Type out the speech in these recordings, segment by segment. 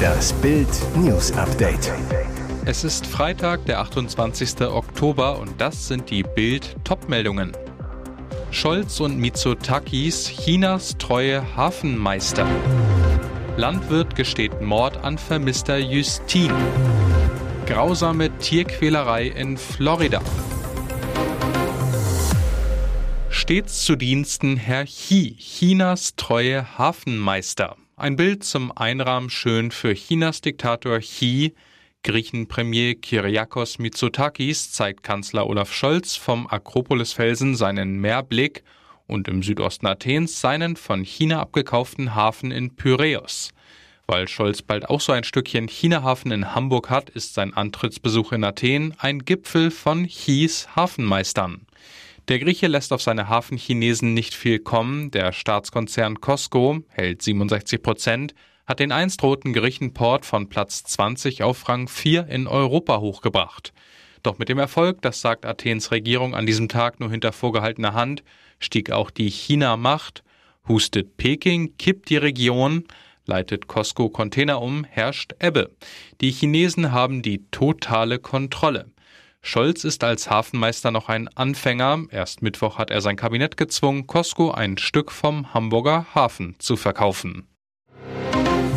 Das Bild News Update. Es ist Freitag, der 28. Oktober und das sind die Bild Topmeldungen. Scholz und Mitsotakis Chinas treue Hafenmeister. Landwirt gesteht Mord an vermisster Justin. Grausame Tierquälerei in Florida. Stets zu Diensten Herr Xi, Chinas treue Hafenmeister. Ein Bild zum Einrahmen schön für Chinas Diktator Xi. Griechenpremier Kyriakos Mitsotakis zeigt Kanzler Olaf Scholz vom Akropolisfelsen seinen Meerblick und im Südosten Athens seinen von China abgekauften Hafen in Pyräus. Weil Scholz bald auch so ein Stückchen China-Hafen in Hamburg hat, ist sein Antrittsbesuch in Athen ein Gipfel von Chis Hafenmeistern. Der Grieche lässt auf seine Hafenchinesen nicht viel kommen. Der Staatskonzern Costco hält 67 Prozent, hat den einst roten Griechenport von Platz 20 auf Rang 4 in Europa hochgebracht. Doch mit dem Erfolg, das sagt Athens Regierung an diesem Tag nur hinter vorgehaltener Hand, stieg auch die China-Macht, hustet Peking, kippt die Region, leitet Costco Container um, herrscht Ebbe. Die Chinesen haben die totale Kontrolle. Scholz ist als Hafenmeister noch ein Anfänger. Erst Mittwoch hat er sein Kabinett gezwungen, Costco ein Stück vom Hamburger Hafen zu verkaufen.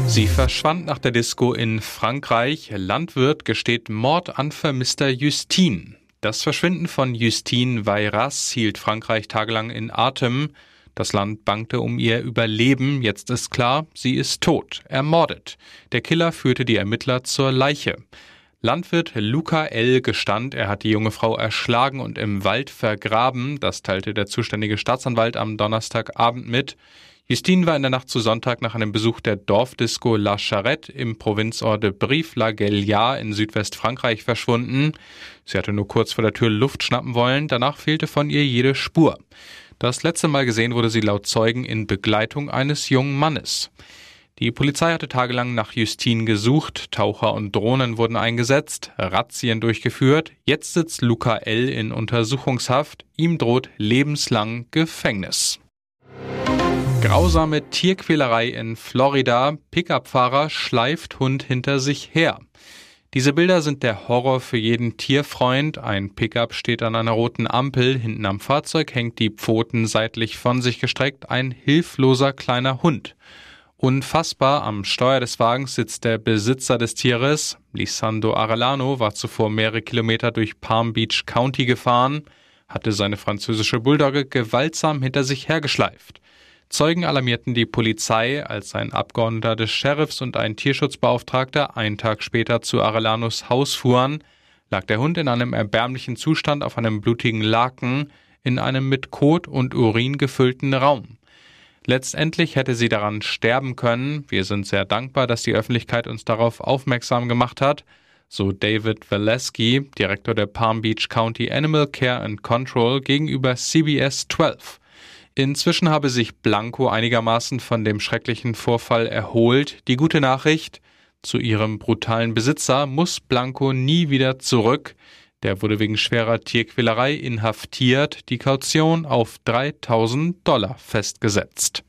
Sie verschwand nach der Disco in Frankreich. Landwirt gesteht Mord an vermisster Justine. Das Verschwinden von Justine Veyras hielt Frankreich tagelang in Atem. Das Land bangte um ihr Überleben. Jetzt ist klar, sie ist tot, ermordet. Der Killer führte die Ermittler zur Leiche. Landwirt Luca L. gestand, er hat die junge Frau erschlagen und im Wald vergraben. Das teilte der zuständige Staatsanwalt am Donnerstagabend mit. Justine war in der Nacht zu Sonntag nach einem Besuch der Dorfdisco La Charette im Provinzort de Brive-la-Gaillarde in Südwestfrankreich verschwunden. Sie hatte nur kurz vor der Tür Luft schnappen wollen, danach fehlte von ihr jede Spur. Das letzte Mal gesehen wurde sie laut Zeugen in Begleitung eines jungen Mannes. Die Polizei hatte tagelang nach Justine gesucht, Taucher und Drohnen wurden eingesetzt, Razzien durchgeführt. Jetzt sitzt Luca L. in Untersuchungshaft. Ihm droht lebenslang Gefängnis. Grausame Tierquälerei in Florida. Pickup-Fahrer schleift Hund hinter sich her. Diese Bilder sind der Horror für jeden Tierfreund. Ein Pickup steht an einer roten Ampel. Hinten am Fahrzeug hängt die Pfoten seitlich von sich gestreckt ein hilfloser kleiner Hund. Unfassbar, am Steuer des Wagens sitzt der Besitzer des Tieres. Lisando Arellano war zuvor mehrere Kilometer durch Palm Beach County gefahren, hatte seine französische Bulldogge gewaltsam hinter sich hergeschleift. Zeugen alarmierten die Polizei, als ein Abgeordneter des Sheriffs und ein Tierschutzbeauftragter einen Tag später zu Arellanos Haus fuhren, lag der Hund in einem erbärmlichen Zustand auf einem blutigen Laken in einem mit Kot und Urin gefüllten Raum. Letztendlich hätte sie daran sterben können. Wir sind sehr dankbar, dass die Öffentlichkeit uns darauf aufmerksam gemacht hat, so David Valesky, Direktor der Palm Beach County Animal Care and Control gegenüber CBS 12. Inzwischen habe sich Blanco einigermaßen von dem schrecklichen Vorfall erholt. Die gute Nachricht, zu ihrem brutalen Besitzer muss Blanco nie wieder zurück. Der wurde wegen schwerer Tierquälerei inhaftiert, die Kaution auf 3000 Dollar festgesetzt.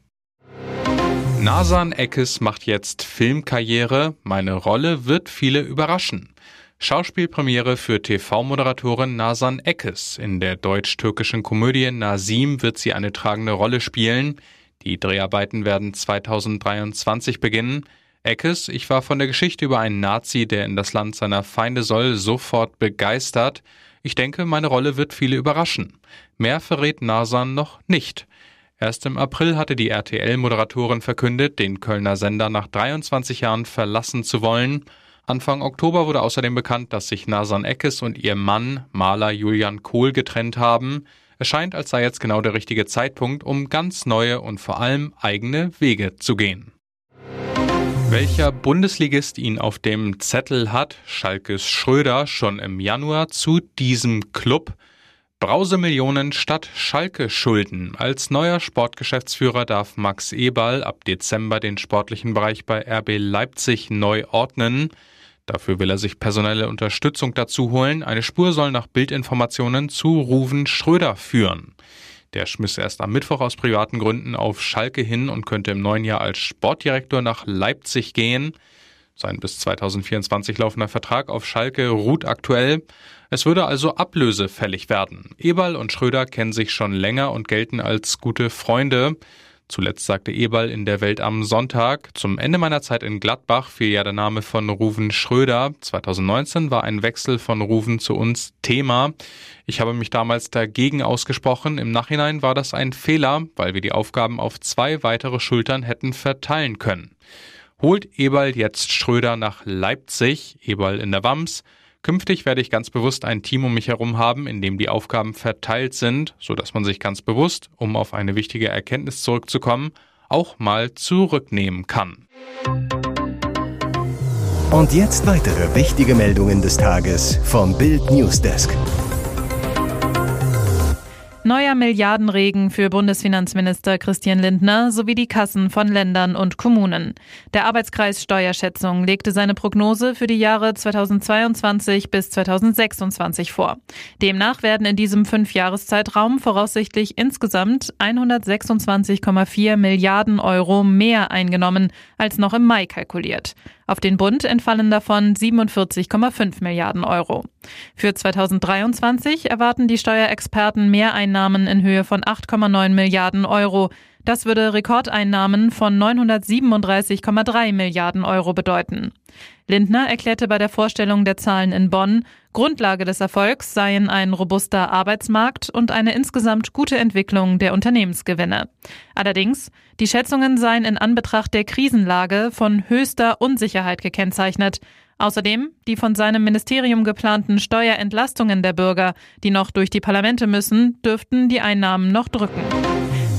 Nasan Eckes macht jetzt Filmkarriere. Meine Rolle wird viele überraschen. Schauspielpremiere für TV-Moderatorin Nasan Eckes. In der deutsch-türkischen Komödie Nasim wird sie eine tragende Rolle spielen. Die Dreharbeiten werden 2023 beginnen. Eckes, ich war von der Geschichte über einen Nazi, der in das Land seiner Feinde soll, sofort begeistert. Ich denke, meine Rolle wird viele überraschen. Mehr verrät Nasan noch nicht. Erst im April hatte die RTL-Moderatorin verkündet, den Kölner Sender nach 23 Jahren verlassen zu wollen. Anfang Oktober wurde außerdem bekannt, dass sich Nasan Eckes und ihr Mann, Maler Julian Kohl, getrennt haben. Es scheint, als sei jetzt genau der richtige Zeitpunkt, um ganz neue und vor allem eigene Wege zu gehen. Welcher Bundesligist ihn auf dem Zettel hat, Schalkes Schröder schon im Januar zu diesem Club. Brausemillionen statt Schalke-Schulden. Als neuer Sportgeschäftsführer darf Max Eberl ab Dezember den sportlichen Bereich bei RB Leipzig neu ordnen. Dafür will er sich personelle Unterstützung dazu holen. Eine Spur soll nach Bildinformationen zu Ruven Schröder führen. Der schmiss erst am Mittwoch aus privaten Gründen auf Schalke hin und könnte im neuen Jahr als Sportdirektor nach Leipzig gehen. Sein bis 2024 laufender Vertrag auf Schalke ruht aktuell. Es würde also Ablöse fällig werden. Eberl und Schröder kennen sich schon länger und gelten als gute Freunde. Zuletzt sagte Eberl in der Welt am Sonntag, zum Ende meiner Zeit in Gladbach fiel ja der Name von Ruven Schröder. 2019 war ein Wechsel von Ruven zu uns Thema. Ich habe mich damals dagegen ausgesprochen. Im Nachhinein war das ein Fehler, weil wir die Aufgaben auf zwei weitere Schultern hätten verteilen können. Holt Eberl jetzt Schröder nach Leipzig, Eberl in der Wams, Künftig werde ich ganz bewusst ein Team um mich herum haben, in dem die Aufgaben verteilt sind, so dass man sich ganz bewusst, um auf eine wichtige Erkenntnis zurückzukommen, auch mal zurücknehmen kann. Und jetzt weitere wichtige Meldungen des Tages vom Bild Newsdesk. Neuer Milliardenregen für Bundesfinanzminister Christian Lindner sowie die Kassen von Ländern und Kommunen. Der Arbeitskreis Steuerschätzung legte seine Prognose für die Jahre 2022 bis 2026 vor. Demnach werden in diesem Fünfjahreszeitraum voraussichtlich insgesamt 126,4 Milliarden Euro mehr eingenommen als noch im Mai kalkuliert. Auf den Bund entfallen davon 47,5 Milliarden Euro. Für 2023 erwarten die Steuerexperten Mehreinnahmen in Höhe von 8,9 Milliarden Euro. Das würde Rekordeinnahmen von 937,3 Milliarden Euro bedeuten. Lindner erklärte bei der Vorstellung der Zahlen in Bonn, Grundlage des Erfolgs seien ein robuster Arbeitsmarkt und eine insgesamt gute Entwicklung der Unternehmensgewinne. Allerdings, die Schätzungen seien in Anbetracht der Krisenlage von höchster Unsicherheit gekennzeichnet. Außerdem die von seinem Ministerium geplanten Steuerentlastungen der Bürger, die noch durch die Parlamente müssen, dürften die Einnahmen noch drücken.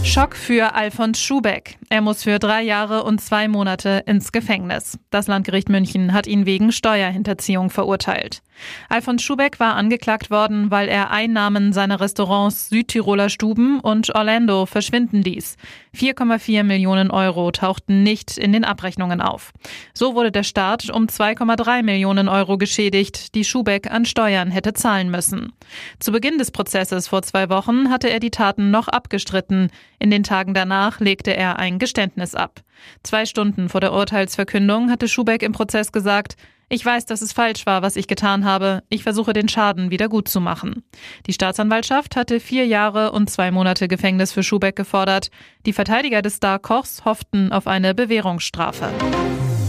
Schock für Alfons Schubeck. Er muss für drei Jahre und zwei Monate ins Gefängnis. Das Landgericht München hat ihn wegen Steuerhinterziehung verurteilt. Alfons Schubeck war angeklagt worden, weil er Einnahmen seiner Restaurants Südtiroler Stuben und Orlando verschwinden ließ. 4,4 Millionen Euro tauchten nicht in den Abrechnungen auf. So wurde der Staat um 2,3 Millionen Euro geschädigt, die Schubeck an Steuern hätte zahlen müssen. Zu Beginn des Prozesses vor zwei Wochen hatte er die Taten noch abgestritten. In den Tagen danach legte er ein Geständnis ab. Zwei Stunden vor der Urteilsverkündung hatte Schubeck im Prozess gesagt, ich weiß, dass es falsch war, was ich getan habe. Ich versuche den Schaden wieder gut zu machen. Die Staatsanwaltschaft hatte vier Jahre und zwei Monate Gefängnis für Schubeck gefordert. Die Verteidiger des Star-Kochs hofften auf eine Bewährungsstrafe.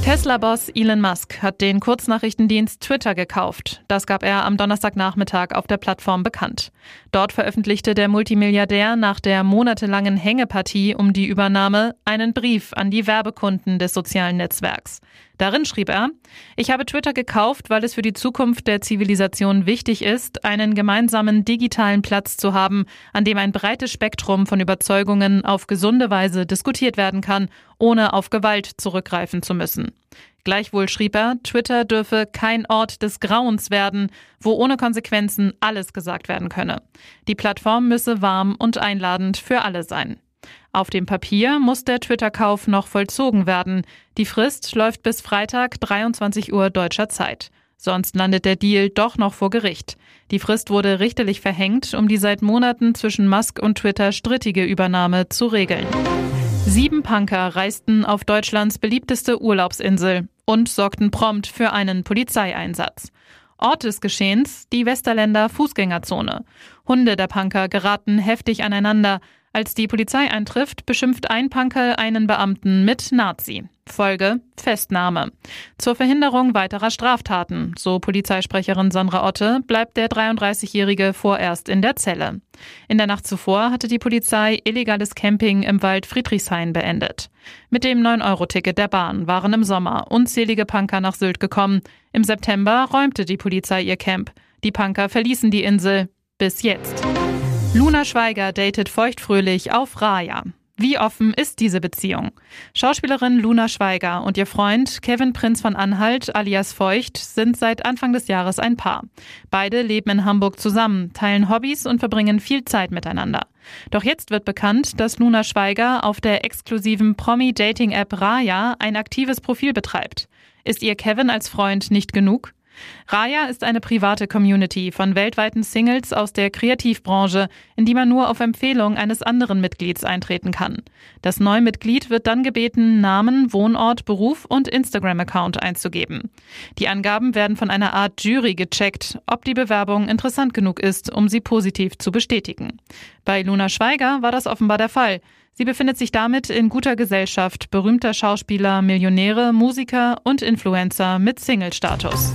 Tesla-Boss Elon Musk hat den Kurznachrichtendienst Twitter gekauft. Das gab er am Donnerstagnachmittag auf der Plattform bekannt. Dort veröffentlichte der Multimilliardär nach der monatelangen Hängepartie um die Übernahme einen Brief an die Werbekunden des sozialen Netzwerks. Darin schrieb er, ich habe Twitter gekauft, weil es für die Zukunft der Zivilisation wichtig ist, einen gemeinsamen digitalen Platz zu haben, an dem ein breites Spektrum von Überzeugungen auf gesunde Weise diskutiert werden kann, ohne auf Gewalt zurückgreifen zu müssen. Gleichwohl schrieb er, Twitter dürfe kein Ort des Grauens werden, wo ohne Konsequenzen alles gesagt werden könne. Die Plattform müsse warm und einladend für alle sein. Auf dem Papier muss der Twitter-Kauf noch vollzogen werden. Die Frist läuft bis Freitag 23 Uhr deutscher Zeit. Sonst landet der Deal doch noch vor Gericht. Die Frist wurde richterlich verhängt, um die seit Monaten zwischen Musk und Twitter strittige Übernahme zu regeln. Sieben Punker reisten auf Deutschlands beliebteste Urlaubsinsel und sorgten prompt für einen Polizeieinsatz. Ort des Geschehens die Westerländer Fußgängerzone. Hunde der Punker geraten heftig aneinander. Als die Polizei eintrifft, beschimpft ein Punker einen Beamten mit Nazi. Folge Festnahme. Zur Verhinderung weiterer Straftaten, so Polizeisprecherin Sandra Otte, bleibt der 33-Jährige vorerst in der Zelle. In der Nacht zuvor hatte die Polizei illegales Camping im Wald Friedrichshain beendet. Mit dem 9-Euro-Ticket der Bahn waren im Sommer unzählige Punker nach Sylt gekommen. Im September räumte die Polizei ihr Camp. Die Punker verließen die Insel. Bis jetzt. Luna Schweiger datet feuchtfröhlich auf Raya. Wie offen ist diese Beziehung? Schauspielerin Luna Schweiger und ihr Freund Kevin Prinz von Anhalt alias Feucht sind seit Anfang des Jahres ein Paar. Beide leben in Hamburg zusammen, teilen Hobbys und verbringen viel Zeit miteinander. Doch jetzt wird bekannt, dass Luna Schweiger auf der exklusiven Promi-Dating-App Raya ein aktives Profil betreibt. Ist ihr Kevin als Freund nicht genug? Raya ist eine private Community von weltweiten Singles aus der Kreativbranche, in die man nur auf Empfehlung eines anderen Mitglieds eintreten kann. Das neue Mitglied wird dann gebeten, Namen, Wohnort, Beruf und Instagram-Account einzugeben. Die Angaben werden von einer Art Jury gecheckt, ob die Bewerbung interessant genug ist, um sie positiv zu bestätigen. Bei Luna Schweiger war das offenbar der Fall. Sie befindet sich damit in guter Gesellschaft berühmter Schauspieler, Millionäre, Musiker und Influencer mit Single-Status.